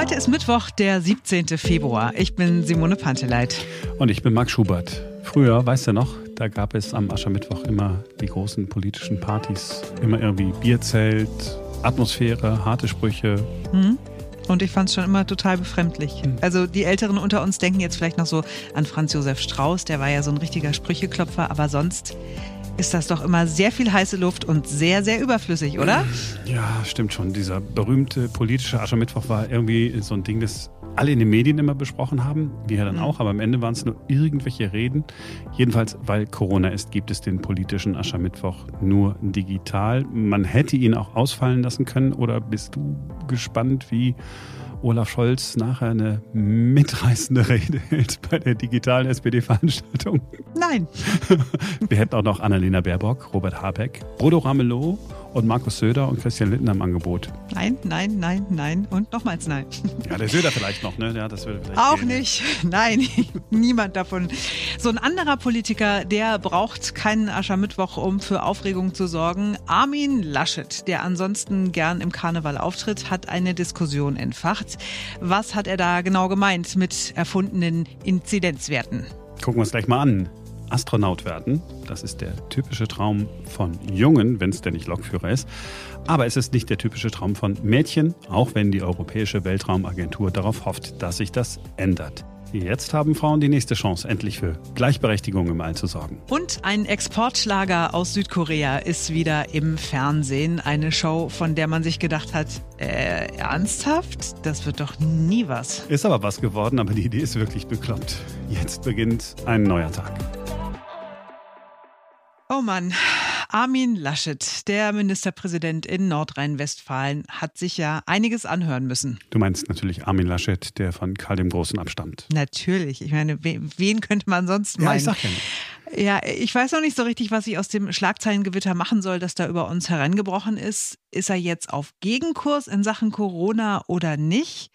Heute ist Mittwoch, der 17. Februar. Ich bin Simone Panteleit. Und ich bin Marc Schubert. Früher, weißt du noch, da gab es am Aschermittwoch immer die großen politischen Partys. Immer irgendwie Bierzelt, Atmosphäre, harte Sprüche. Hm? Und ich fand es schon immer total befremdlich. Hm. Also die Älteren unter uns denken jetzt vielleicht noch so an Franz Josef Strauß, der war ja so ein richtiger Sprücheklopfer, aber sonst ist das doch immer sehr viel heiße Luft und sehr, sehr überflüssig, oder? Ja, stimmt schon. Dieser berühmte politische Aschermittwoch war irgendwie so ein Ding, das alle in den Medien immer besprochen haben, wir dann mhm. auch, aber am Ende waren es nur irgendwelche Reden. Jedenfalls, weil Corona ist, gibt es den politischen Aschermittwoch nur digital. Man hätte ihn auch ausfallen lassen können oder bist du gespannt, wie Olaf Scholz nachher eine mitreißende Rede hält bei der digitalen SPD-Veranstaltung? Nein. Wir hätten auch noch Annalena Baerbock, Robert Habeck, Bodo Ramelow und Markus Söder und Christian Lindner im Angebot. Nein, nein, nein, nein und nochmals nein. Ja, der Söder vielleicht noch, ne? Ja, das würde vielleicht Auch gehen. nicht. Nein, niemand davon. So ein anderer Politiker, der braucht keinen Aschermittwoch, um für Aufregung zu sorgen. Armin Laschet, der ansonsten gern im Karneval auftritt, hat eine Diskussion entfacht. Was hat er da genau gemeint mit erfundenen Inzidenzwerten? Gucken wir uns gleich mal an. Astronaut werden. Das ist der typische Traum von Jungen, wenn es denn nicht Lokführer ist. Aber es ist nicht der typische Traum von Mädchen, auch wenn die Europäische Weltraumagentur darauf hofft, dass sich das ändert. Jetzt haben Frauen die nächste Chance, endlich für Gleichberechtigung im All zu sorgen. Und ein Exportschlager aus Südkorea ist wieder im Fernsehen. Eine Show, von der man sich gedacht hat, äh, ernsthaft? Das wird doch nie was. Ist aber was geworden, aber die Idee ist wirklich bekloppt. Jetzt beginnt ein neuer Tag. Oh Mann, Armin Laschet, der Ministerpräsident in Nordrhein-Westfalen, hat sich ja einiges anhören müssen. Du meinst natürlich Armin Laschet, der von Karl dem Großen abstammt. Natürlich. Ich meine, wen könnte man sonst meinen? Ja, ich sag ja nicht. Ja, ich weiß noch nicht so richtig, was ich aus dem Schlagzeilengewitter machen soll, das da über uns hereingebrochen ist. Ist er jetzt auf Gegenkurs in Sachen Corona oder nicht?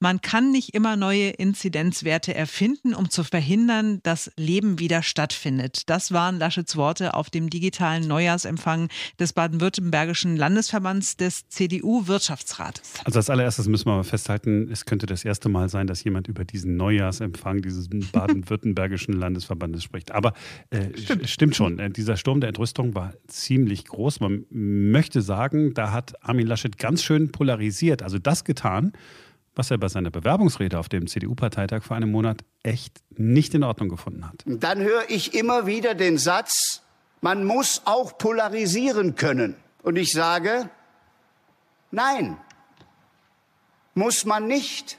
Man kann nicht immer neue Inzidenzwerte erfinden, um zu verhindern, dass Leben wieder stattfindet. Das waren Laschets Worte auf dem digitalen Neujahrsempfang des baden-württembergischen Landesverbands des CDU-Wirtschaftsrates. Also als allererstes müssen wir mal festhalten, es könnte das erste Mal sein, dass jemand über diesen Neujahrsempfang dieses baden-württembergischen Landesverbandes spricht. Aber äh, stimmt. stimmt. schon, äh, dieser Sturm der Entrüstung war ziemlich groß. Man möchte sagen, da hat Armin Laschet ganz schön polarisiert, also das getan, was er bei seiner Bewerbungsrede auf dem CDU-Parteitag vor einem Monat echt nicht in Ordnung gefunden hat. Dann höre ich immer wieder den Satz, man muss auch polarisieren können. Und ich sage, nein, muss man nicht.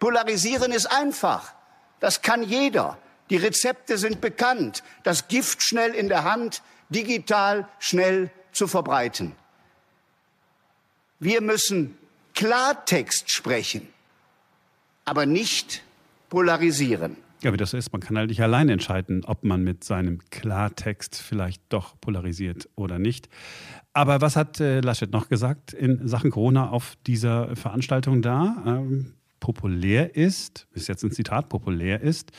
Polarisieren ist einfach. Das kann jeder. Die Rezepte sind bekannt. Das Gift schnell in der Hand, digital schnell zu verbreiten. Wir müssen Klartext sprechen, aber nicht polarisieren. Ja, wie das so ist, man kann halt nicht allein entscheiden, ob man mit seinem Klartext vielleicht doch polarisiert oder nicht. Aber was hat äh, Laschet noch gesagt in Sachen Corona auf dieser Veranstaltung da? Ähm, populär ist, ist jetzt ein Zitat, populär ist,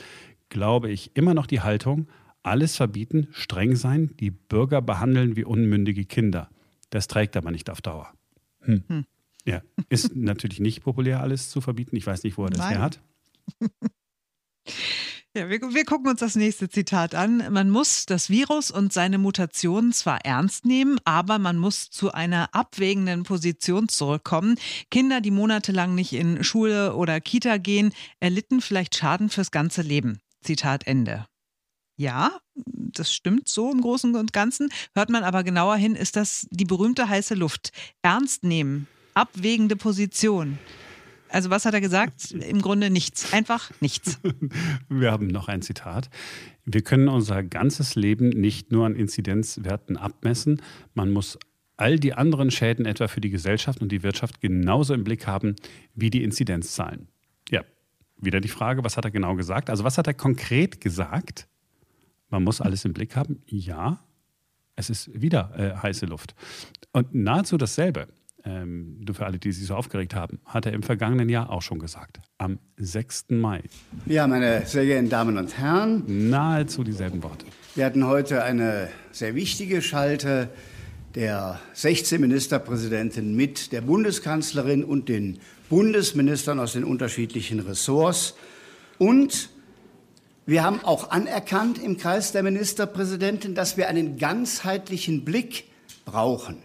glaube ich, immer noch die Haltung, alles verbieten, streng sein, die Bürger behandeln wie unmündige Kinder. Das trägt aber nicht auf Dauer. Hm. Hm. Ja, ist natürlich nicht populär, alles zu verbieten. Ich weiß nicht, wo er das Nein. her hat. Ja, wir, wir, gucken uns das nächste Zitat an. Man muss das Virus und seine Mutationen zwar ernst nehmen, aber man muss zu einer abwägenden Position zurückkommen. Kinder, die monatelang nicht in Schule oder Kita gehen, erlitten vielleicht Schaden fürs ganze Leben. Zitat Ende. Ja, das stimmt so im Großen und Ganzen. Hört man aber genauer hin, ist das die berühmte heiße Luft. Ernst nehmen, abwägende Position. Also was hat er gesagt? Im Grunde nichts. Einfach nichts. Wir haben noch ein Zitat. Wir können unser ganzes Leben nicht nur an Inzidenzwerten abmessen. Man muss all die anderen Schäden etwa für die Gesellschaft und die Wirtschaft genauso im Blick haben wie die Inzidenzzahlen. Ja, wieder die Frage, was hat er genau gesagt? Also was hat er konkret gesagt? Man muss alles im Blick haben. Ja, es ist wieder äh, heiße Luft. Und nahezu dasselbe ähm, nur für alle, die sich so aufgeregt haben, hat er im vergangenen Jahr auch schon gesagt. Am 6. Mai. Ja, meine sehr geehrten Damen und Herren. Nahezu dieselben Worte. Wir hatten heute eine sehr wichtige Schalte. der 16 Ministerpräsidenten mit der Bundeskanzlerin und den Bundesministern aus den unterschiedlichen Ressorts. Und wir haben auch anerkannt im Kreis der Ministerpräsidenten, dass wir einen ganzheitlichen Blick brauchen,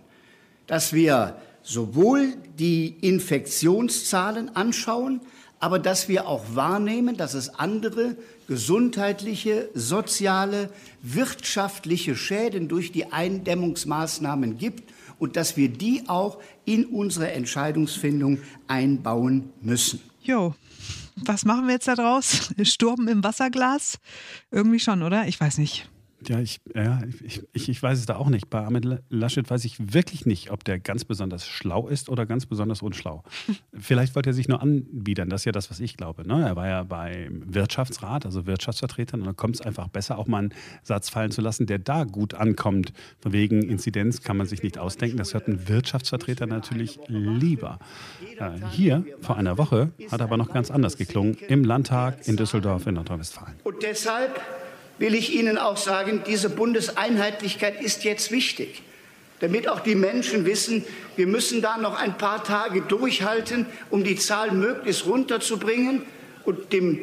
dass wir sowohl die Infektionszahlen anschauen, aber dass wir auch wahrnehmen, dass es andere gesundheitliche, soziale, wirtschaftliche Schäden durch die Eindämmungsmaßnahmen gibt und dass wir die auch in unsere Entscheidungsfindung einbauen müssen. Jo, was machen wir jetzt da draus? Sturm im Wasserglas? Irgendwie schon, oder? Ich weiß nicht. Ja, ich, ja ich, ich, ich, weiß es da auch nicht. Bei Ahmed Laschet weiß ich wirklich nicht, ob der ganz besonders schlau ist oder ganz besonders unschlau. Vielleicht wollte er sich nur anbiedern, das ist ja das, was ich glaube. Ne? Er war ja beim Wirtschaftsrat, also Wirtschaftsvertretern, und da kommt es einfach besser, auch mal einen Satz fallen zu lassen, der da gut ankommt. Von wegen Inzidenz kann man sich nicht ausdenken. Das hört ein Wirtschaftsvertreter natürlich lieber. Äh, hier, vor einer Woche, hat aber noch ganz anders geklungen, im Landtag in Düsseldorf in Nordrhein-Westfalen. Und deshalb will ich Ihnen auch sagen, diese Bundeseinheitlichkeit ist jetzt wichtig, damit auch die Menschen wissen, wir müssen da noch ein paar Tage durchhalten, um die Zahl möglichst runterzubringen und dem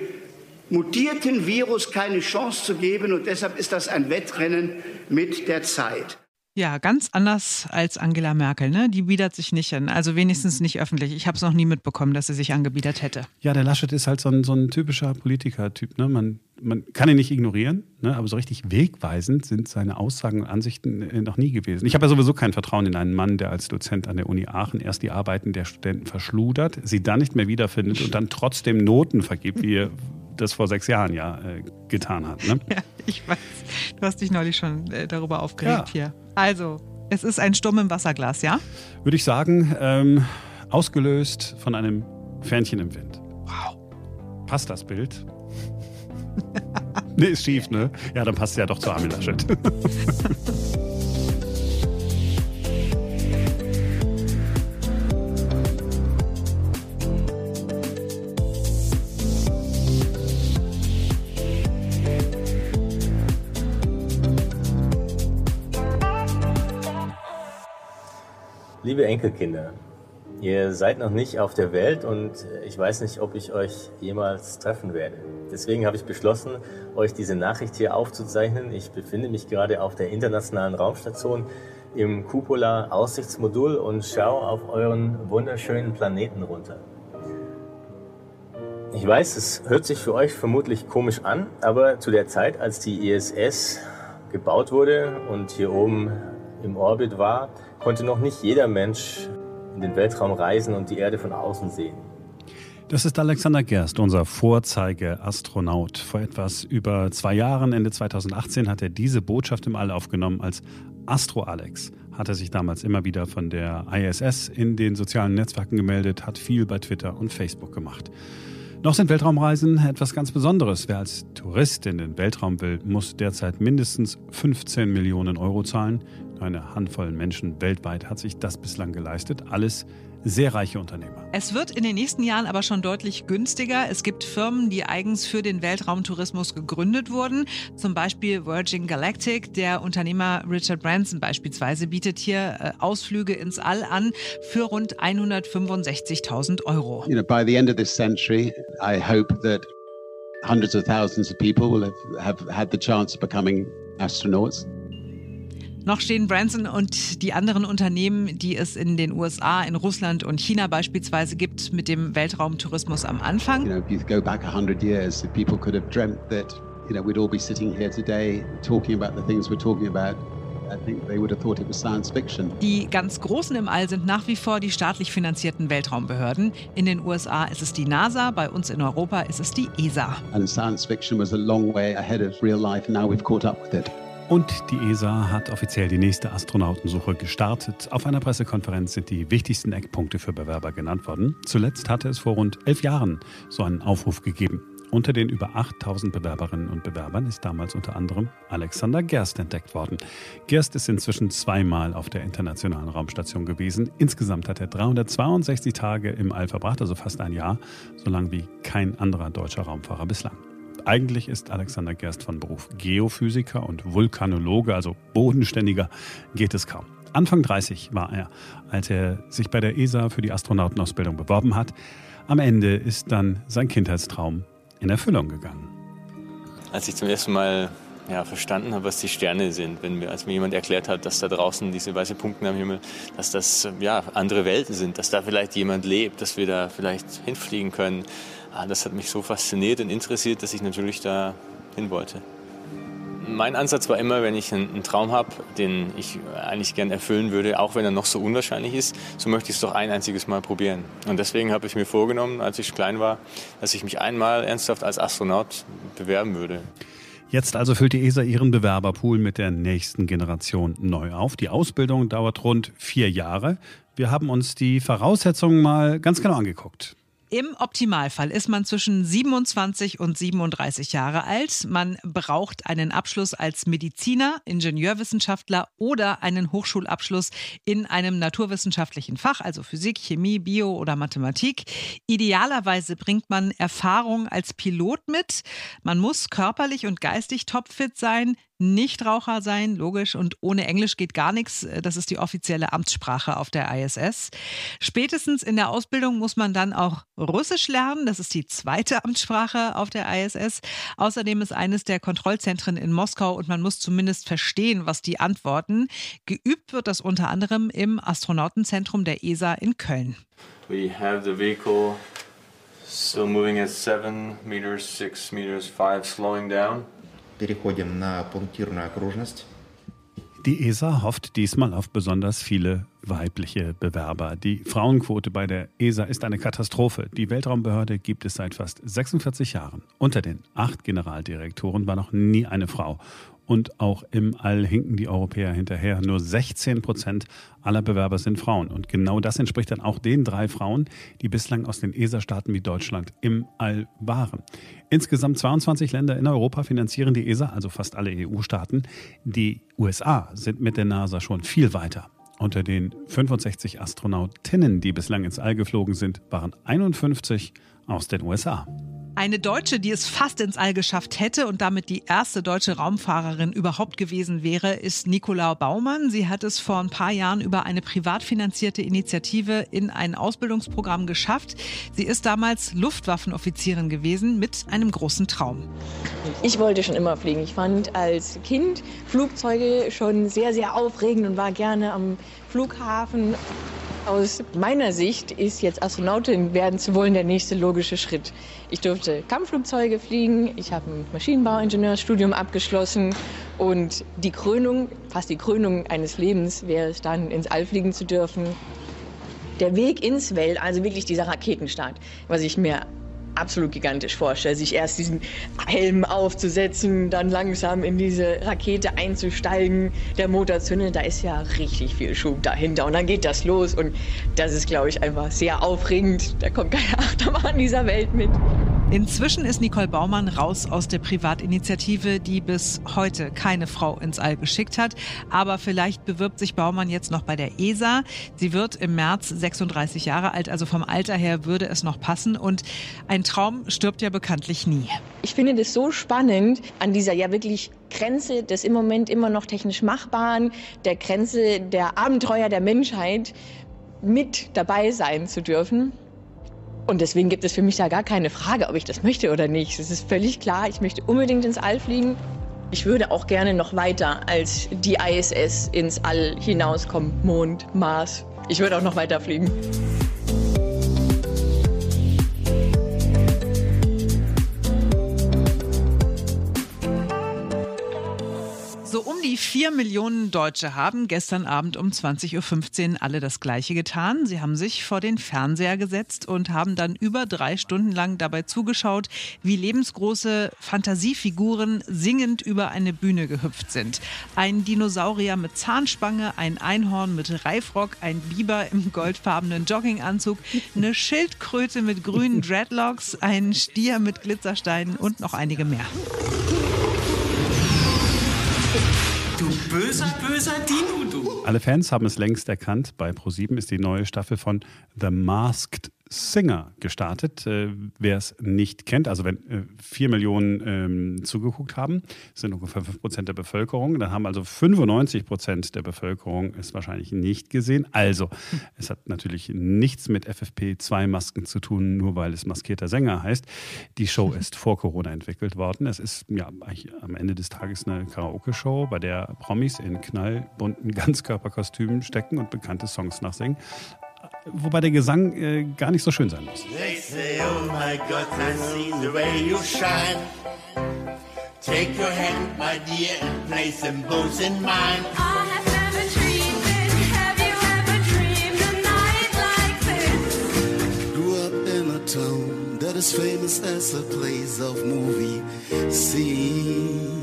mutierten Virus keine Chance zu geben. Und deshalb ist das ein Wettrennen mit der Zeit. Ja, ganz anders als Angela Merkel. Ne? Die biedert sich nicht an. Also wenigstens nicht öffentlich. Ich habe es noch nie mitbekommen, dass sie sich angebiedert hätte. Ja, der Laschet ist halt so ein, so ein typischer Politiker-Typ. Ne? Man, man kann ihn nicht ignorieren, ne? aber so richtig wegweisend sind seine Aussagen und Ansichten äh, noch nie gewesen. Ich habe ja sowieso kein Vertrauen in einen Mann, der als Dozent an der Uni Aachen erst die Arbeiten der Studenten verschludert, sie dann nicht mehr wiederfindet und dann trotzdem Noten vergibt, wie er das vor sechs Jahren ja äh, getan hat. Ne? Ja, ich weiß. Du hast dich neulich schon äh, darüber aufgeregt ja. hier. Also, es ist ein Sturm im Wasserglas, ja? Würde ich sagen, ähm, ausgelöst von einem Fähnchen im Wind. Wow. Passt das Bild? nee, ist schief, ne? Ja, dann passt es ja doch zu Armin Laschet. Liebe Enkelkinder, ihr seid noch nicht auf der Welt und ich weiß nicht, ob ich euch jemals treffen werde. Deswegen habe ich beschlossen, euch diese Nachricht hier aufzuzeichnen. Ich befinde mich gerade auf der internationalen Raumstation im Cupola Aussichtsmodul und schaue auf euren wunderschönen Planeten runter. Ich weiß, es hört sich für euch vermutlich komisch an, aber zu der Zeit, als die ISS gebaut wurde und hier oben im Orbit war, konnte noch nicht jeder Mensch in den Weltraum reisen und die Erde von außen sehen. Das ist Alexander Gerst, unser Vorzeige-Astronaut. Vor etwas über zwei Jahren, Ende 2018, hat er diese Botschaft im All aufgenommen als Astro Alex. Hat er sich damals immer wieder von der ISS in den sozialen Netzwerken gemeldet, hat viel bei Twitter und Facebook gemacht. Noch sind Weltraumreisen etwas ganz Besonderes. Wer als Tourist in den Weltraum will, muss derzeit mindestens 15 Millionen Euro zahlen. Eine Handvoll Menschen weltweit hat sich das bislang geleistet. Alles sehr reiche Unternehmer. Es wird in den nächsten Jahren aber schon deutlich günstiger. Es gibt Firmen, die eigens für den Weltraumtourismus gegründet wurden. Zum Beispiel Virgin Galactic. Der Unternehmer Richard Branson beispielsweise bietet hier äh, Ausflüge ins All an für rund 165.000 Euro. You know, by the end of this century, I hope that hundreds of thousands of people will have, have had the chance of becoming astronauts. Noch stehen Branson und die anderen Unternehmen, die es in den USA, in Russland und China beispielsweise gibt, mit dem Weltraumtourismus am Anfang. You know, if you go back 100 years, people could have dreamt that, you know, we'd all be sitting here today talking about the things we're talking about. Die ganz Großen im All sind nach wie vor die staatlich finanzierten Weltraumbehörden. In den USA ist es die NASA, bei uns in Europa ist es die ESA. And science fiction was a long way ahead of real life. Now we've caught up with it. Und die ESA hat offiziell die nächste Astronautensuche gestartet. Auf einer Pressekonferenz sind die wichtigsten Eckpunkte für Bewerber genannt worden. Zuletzt hatte es vor rund elf Jahren so einen Aufruf gegeben. Unter den über 8000 Bewerberinnen und Bewerbern ist damals unter anderem Alexander Gerst entdeckt worden. Gerst ist inzwischen zweimal auf der internationalen Raumstation gewesen. Insgesamt hat er 362 Tage im All verbracht, also fast ein Jahr, so lang wie kein anderer deutscher Raumfahrer bislang. Eigentlich ist Alexander Gerst von Beruf Geophysiker und Vulkanologe, also bodenständiger geht es kaum. Anfang 30 war er, als er sich bei der ESA für die Astronautenausbildung beworben hat. Am Ende ist dann sein Kindheitstraum in Erfüllung gegangen. Als ich zum ersten Mal ja, verstanden habe, was die Sterne sind, wenn mir, als mir jemand erklärt hat, dass da draußen diese weißen Punkte am Himmel, dass das ja, andere Welten sind, dass da vielleicht jemand lebt, dass wir da vielleicht hinfliegen können. Ah, das hat mich so fasziniert und interessiert, dass ich natürlich da hin wollte. Mein Ansatz war immer, wenn ich einen, Traum habe, den ich eigentlich gern erfüllen würde, auch wenn er noch so unwahrscheinlich ist, so möchte ich es doch ein einziges Mal probieren. Und deswegen habe ich mir vorgenommen, als ich klein war, dass ich mich einmal ernsthaft als Astronaut bewerben würde. Jetzt also füllt die ESA ihren Bewerberpool mit der nächsten Generation neu auf. Die Ausbildung dauert rund vier Jahre. Wir haben uns die Voraussetzungen mal ganz genau angeguckt. Im Optimalfall ist man zwischen 27 und 37 Jahre alt. Man braucht einen Abschluss als Mediziner, Ingenieurwissenschaftler oder einen Hochschulabschluss in einem naturwissenschaftlichen Fach, also Physik, Chemie, Bio oder Mathematik. Idealerweise bringt man Erfahrung als Pilot mit. Man muss körperlich und geistig topfit sein, Nichtraucher sein, logisch. Und ohne Englisch geht gar nichts. Das ist die offizielle Amtssprache auf der ISS. Spätestens in der Ausbildung muss man dann auch Russisch lernen. Das ist die zweite Amtssprache auf der ISS. Außerdem ist eines der Kontrollzentren in Moskau und man muss zumindest verstehen, was die antworten. Geübt wird das unter anderem im Astronautenzentrum der ESA in Köln. We have the vehicle still moving at 7 meters, 6 meters, 5, slowing down переходим на пунктирную окружность. Die ESA hofft diesmal auf besonders viele weibliche Bewerber. Die Frauenquote bei der ESA ist eine Katastrophe. Die Weltraumbehörde gibt es seit fast 46 Jahren. Unter den acht Generaldirektoren war noch nie eine Frau. Und auch im All hinken die Europäer hinterher. Nur 16 Prozent aller Bewerber sind Frauen. Und genau das entspricht dann auch den drei Frauen, die bislang aus den ESA-Staaten wie Deutschland im All waren. Insgesamt 22 Länder in Europa finanzieren die ESA, also fast alle EU-Staaten. Die USA sind mit der NASA schon viel weiter. Unter den 65 Astronautinnen, die bislang ins All geflogen sind, waren 51 aus den USA. Eine Deutsche, die es fast ins All geschafft hätte und damit die erste deutsche Raumfahrerin überhaupt gewesen wäre, ist Nicola Baumann. Sie hat es vor ein paar Jahren über eine privat finanzierte Initiative in ein Ausbildungsprogramm geschafft. Sie ist damals Luftwaffenoffizierin gewesen mit einem großen Traum. Ich wollte schon immer fliegen. Ich fand als Kind Flugzeuge schon sehr, sehr aufregend und war gerne am Flughafen. Aus meiner Sicht ist jetzt Astronautin werden zu wollen der nächste logische Schritt. Ich durfte Kampfflugzeuge fliegen, ich habe ein Maschinenbauingenieurstudium abgeschlossen und die Krönung, fast die Krönung eines Lebens wäre es dann, ins All fliegen zu dürfen. Der Weg ins Welt, also wirklich dieser Raketenstart, was ich mir absolut gigantisch vorstelle, sich erst diesen Helm aufzusetzen, dann langsam in diese Rakete einzusteigen, der Motor zündet, da ist ja richtig viel Schub dahinter und dann geht das los und das ist, glaube ich, einfach sehr aufregend. Da kommt keine Achterbahn dieser Welt mit. Inzwischen ist Nicole Baumann raus aus der Privatinitiative, die bis heute keine Frau ins All geschickt hat. Aber vielleicht bewirbt sich Baumann jetzt noch bei der ESA. Sie wird im März 36 Jahre alt, also vom Alter her würde es noch passen. Und ein Traum stirbt ja bekanntlich nie. Ich finde das so spannend an dieser ja wirklich Grenze des im Moment immer noch technisch Machbaren, der Grenze der Abenteuer der Menschheit mit dabei sein zu dürfen. Und deswegen gibt es für mich da gar keine Frage, ob ich das möchte oder nicht. Es ist völlig klar, ich möchte unbedingt ins All fliegen. Ich würde auch gerne noch weiter als die ISS ins All hinauskommen. Mond, Mars. Ich würde auch noch weiter fliegen. Die vier Millionen Deutsche haben gestern Abend um 20.15 Uhr alle das Gleiche getan. Sie haben sich vor den Fernseher gesetzt und haben dann über drei Stunden lang dabei zugeschaut, wie lebensgroße Fantasiefiguren singend über eine Bühne gehüpft sind. Ein Dinosaurier mit Zahnspange, ein Einhorn mit Reifrock, ein Biber im goldfarbenen Jogginganzug, eine Schildkröte mit grünen Dreadlocks, ein Stier mit Glitzersteinen und noch einige mehr. Böser, böser Dino, du. Alle Fans haben es längst erkannt. Bei ProSieben ist die neue Staffel von The Masked Singer gestartet. Äh, Wer es nicht kennt, also wenn äh, vier Millionen ähm, zugeguckt haben, sind ungefähr fünf Prozent der Bevölkerung. Dann haben also 95 Prozent der Bevölkerung es wahrscheinlich nicht gesehen. Also, es hat natürlich nichts mit FFP2-Masken zu tun, nur weil es maskierter Sänger heißt. Die Show ist vor Corona entwickelt worden. Es ist ja eigentlich am Ende des Tages eine Karaoke-Show, bei der Promis in knallbunten Ganzkörperkostümen stecken und bekannte Songs nachsingen wobei der Gesang äh, gar nicht so schön sein muss. They say, oh my God, I see the way you shine. Take your hand, my dear, and place them both in mine. I have never dreamed it. Have you ever dreamed a night like this? Grew up in a town that is famous as a place of movie scene.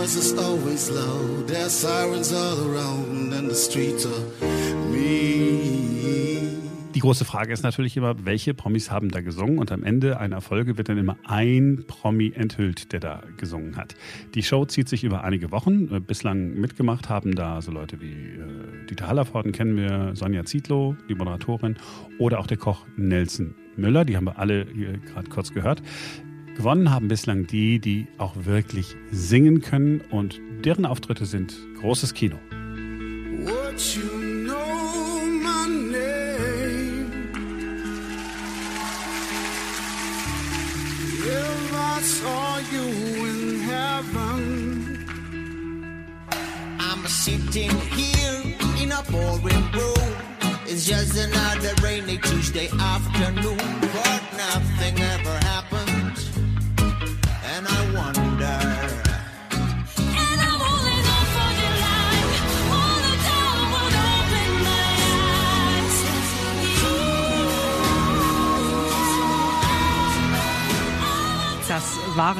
Noise is always low. There's sirens all around and the streets are mean. Die große Frage ist natürlich immer, welche Promis haben da gesungen? Und am Ende einer Folge wird dann immer ein Promi enthüllt, der da gesungen hat. Die Show zieht sich über einige Wochen. Bislang mitgemacht haben da so Leute wie äh, Dieter Hallervorden kennen wir, Sonja Zietlow, die Moderatorin, oder auch der Koch Nelson Müller. Die haben wir alle gerade kurz gehört. Gewonnen haben bislang die, die auch wirklich singen können und deren Auftritte sind großes Kino. What you sitting here in a boring room It's just another rainy Tuesday afternoon But nothing ever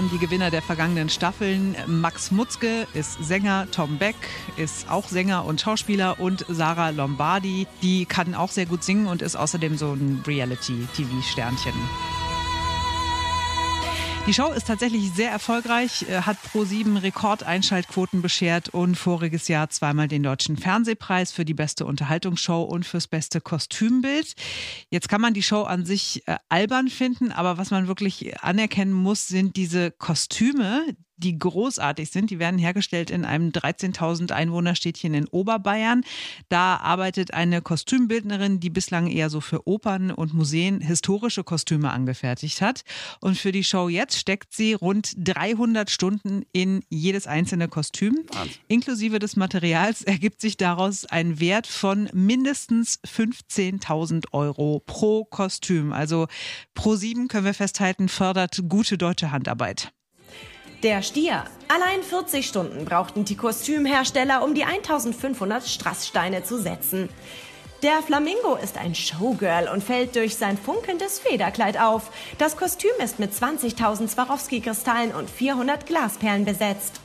waren die Gewinner der vergangenen Staffeln. Max Mutzke ist Sänger, Tom Beck ist auch Sänger und Schauspieler und Sarah Lombardi, die kann auch sehr gut singen und ist außerdem so ein Reality-TV-Sternchen. Die Show ist tatsächlich sehr erfolgreich, äh, hat pro sieben Rekordeinschaltquoten beschert und voriges Jahr zweimal den Deutschen Fernsehpreis für die beste Unterhaltungsshow und fürs beste Kostümbild. Jetzt kann man die Show an sich äh, albern finden, aber was man wirklich anerkennen muss, sind diese Kostüme, die großartig sind. Die werden hergestellt in einem 13.000 Einwohnerstädtchen in Oberbayern. Da arbeitet eine Kostümbildnerin, die bislang eher so für Opern und Museen historische Kostüme angefertigt hat. Und für die Show jetzt steckt sie rund 300 Stunden in jedes einzelne Kostüm. Wahnsinn. Inklusive des Materials ergibt sich daraus ein Wert von mindestens 15.000 Euro pro Kostüm. Also pro sieben können wir festhalten, fördert gute deutsche Handarbeit. Der Stier. Allein 40 Stunden brauchten die Kostümhersteller, um die 1500 Strasssteine zu setzen. Der Flamingo ist ein Showgirl und fällt durch sein funkelndes Federkleid auf. Das Kostüm ist mit 20.000 Swarovski-Kristallen und 400 Glasperlen besetzt.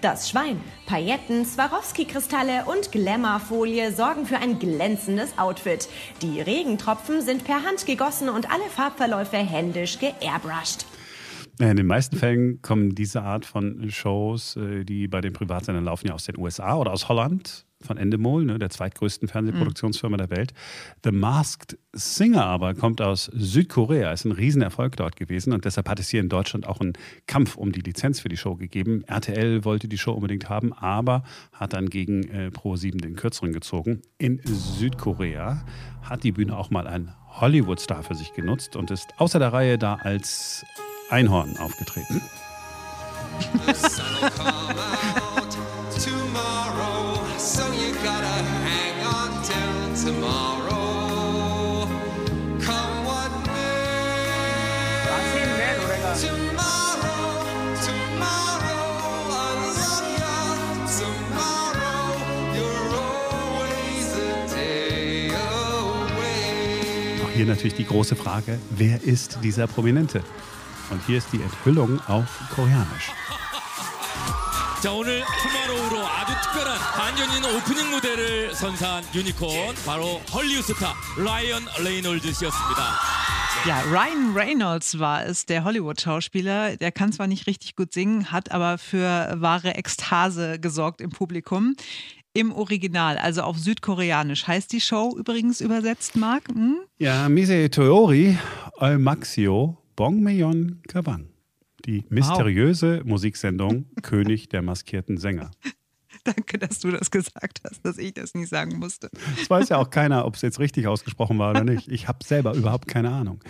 Das Schwein. Pailletten, Swarovski-Kristalle und Glamourfolie sorgen für ein glänzendes Outfit. Die Regentropfen sind per Hand gegossen und alle Farbverläufe händisch geairbrushed. In den meisten Fällen kommen diese Art von Shows, äh, die bei den Privatsendern laufen, ja aus den USA oder aus Holland von Endemol, ne, der zweitgrößten Fernsehproduktionsfirma der Welt. The Masked Singer aber kommt aus Südkorea, ist ein Riesenerfolg dort gewesen und deshalb hat es hier in Deutschland auch einen Kampf um die Lizenz für die Show gegeben. RTL wollte die Show unbedingt haben, aber hat dann gegen äh, Pro7 den kürzeren gezogen. In Südkorea hat die Bühne auch mal ein Hollywood-Star für sich genutzt und ist außer der Reihe da als Einhorn aufgetreten. Auch hier natürlich die große Frage, wer ist dieser Prominente? Und hier ist die Enthüllung auf Koreanisch. 자 오늘 투마로우로 아주 특별한 반전인 오프닝 무대를 선사한 유니콘 바로 헐리우드 스타 라이언 레이놀드 씨였습니다. Ja, Ryan Reynolds war es, der Hollywood-Schauspieler. Der kann zwar nicht richtig gut singen, hat aber für wahre Ekstase gesorgt im Publikum. im Original, also auf Südkoreanisch. Heißt die Show übrigens übersetzt, Marc? Hm? Ja, Mise Teori Maxio Bongmeyon Kabang. Die mysteriöse wow. Musiksendung König der maskierten Sänger. Danke, dass du das gesagt hast, dass ich das nicht sagen musste. Es weiß ja auch keiner, ob es jetzt richtig ausgesprochen war oder nicht. Ich habe selber überhaupt keine Ahnung.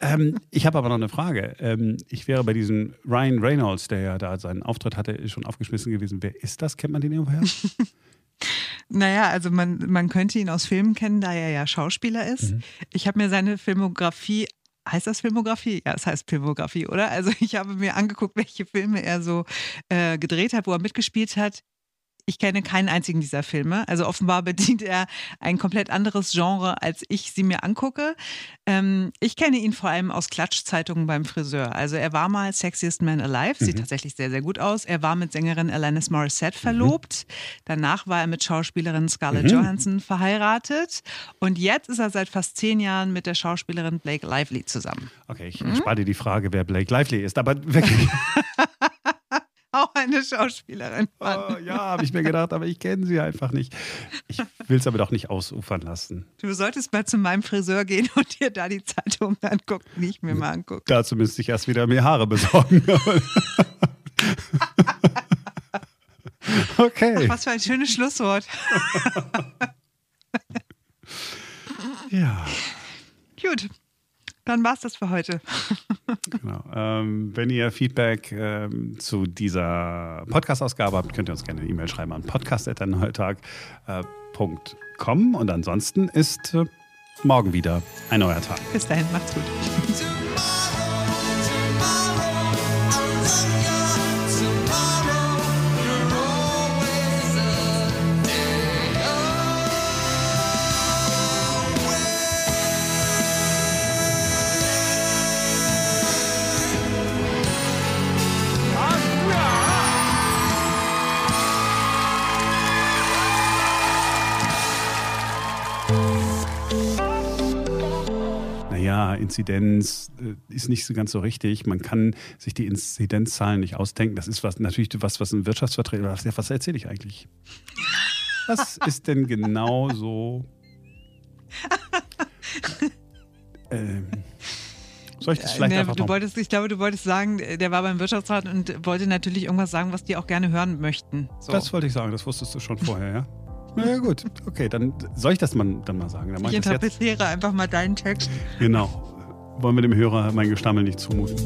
Ähm, ich habe aber noch eine Frage. Ähm, ich wäre bei diesem Ryan Reynolds, der ja da seinen Auftritt hatte, schon aufgeschmissen gewesen. Wer ist das? Kennt man den irgendwoher? Naja, also man, man könnte ihn aus Filmen kennen, da er ja Schauspieler ist. Mhm. Ich habe mir seine Filmografie Heißt das Filmografie? Ja, es heißt Filmografie, oder? Also ich habe mir angeguckt, welche Filme er so äh, gedreht hat, wo er mitgespielt hat. Ich kenne keinen einzigen dieser Filme. Also offenbar bedient er ein komplett anderes Genre, als ich sie mir angucke. Ähm, ich kenne ihn vor allem aus Klatschzeitungen beim Friseur. Also er war mal Sexiest Man Alive, sieht mhm. tatsächlich sehr, sehr gut aus. Er war mit Sängerin Alanis Morissette verlobt. Mhm. Danach war er mit Schauspielerin Scarlett mhm. Johansson verheiratet. Und jetzt ist er seit fast zehn Jahren mit der Schauspielerin Blake Lively zusammen. Okay, ich mhm. spare dir die Frage, wer Blake Lively ist, aber wirklich. auch eine Schauspielerin. Oh, ja, habe ich mir gedacht, aber ich kenne sie einfach nicht. Ich will es aber doch nicht ausufern lassen. Du solltest mal zu meinem Friseur gehen und dir da die Zeitung angucken, die ich mir mal angucke. Dazu müsste ich erst wieder mehr Haare besorgen. okay. Ach, was für ein schönes Schlusswort. ja. Gut. Dann war es das für heute. genau. Ähm, wenn ihr Feedback ähm, zu dieser Podcast-Ausgabe habt, könnt ihr uns gerne eine E-Mail schreiben an podcast.neutag.com. Und ansonsten ist äh, morgen wieder ein neuer Tag. Bis dahin, macht's gut. Inzidenz äh, ist nicht so ganz so richtig. Man kann sich die Inzidenzzahlen nicht ausdenken. Das ist was, natürlich was, was ein Wirtschaftsvertreter, was, was erzähle ich eigentlich? Was ist denn genau so? ähm, soll ich das vielleicht nee, einfach du wolltest, Ich glaube, du wolltest sagen, der war beim Wirtschaftsrat und wollte natürlich irgendwas sagen, was die auch gerne hören möchten. So. Das wollte ich sagen, das wusstest du schon vorher, ja? Na ja, gut, okay, dann soll ich das mal, dann mal sagen. Dann ich interpretiere einfach mal deinen Text. Genau wollen wir dem Hörer mein Gestammel nicht zumuten.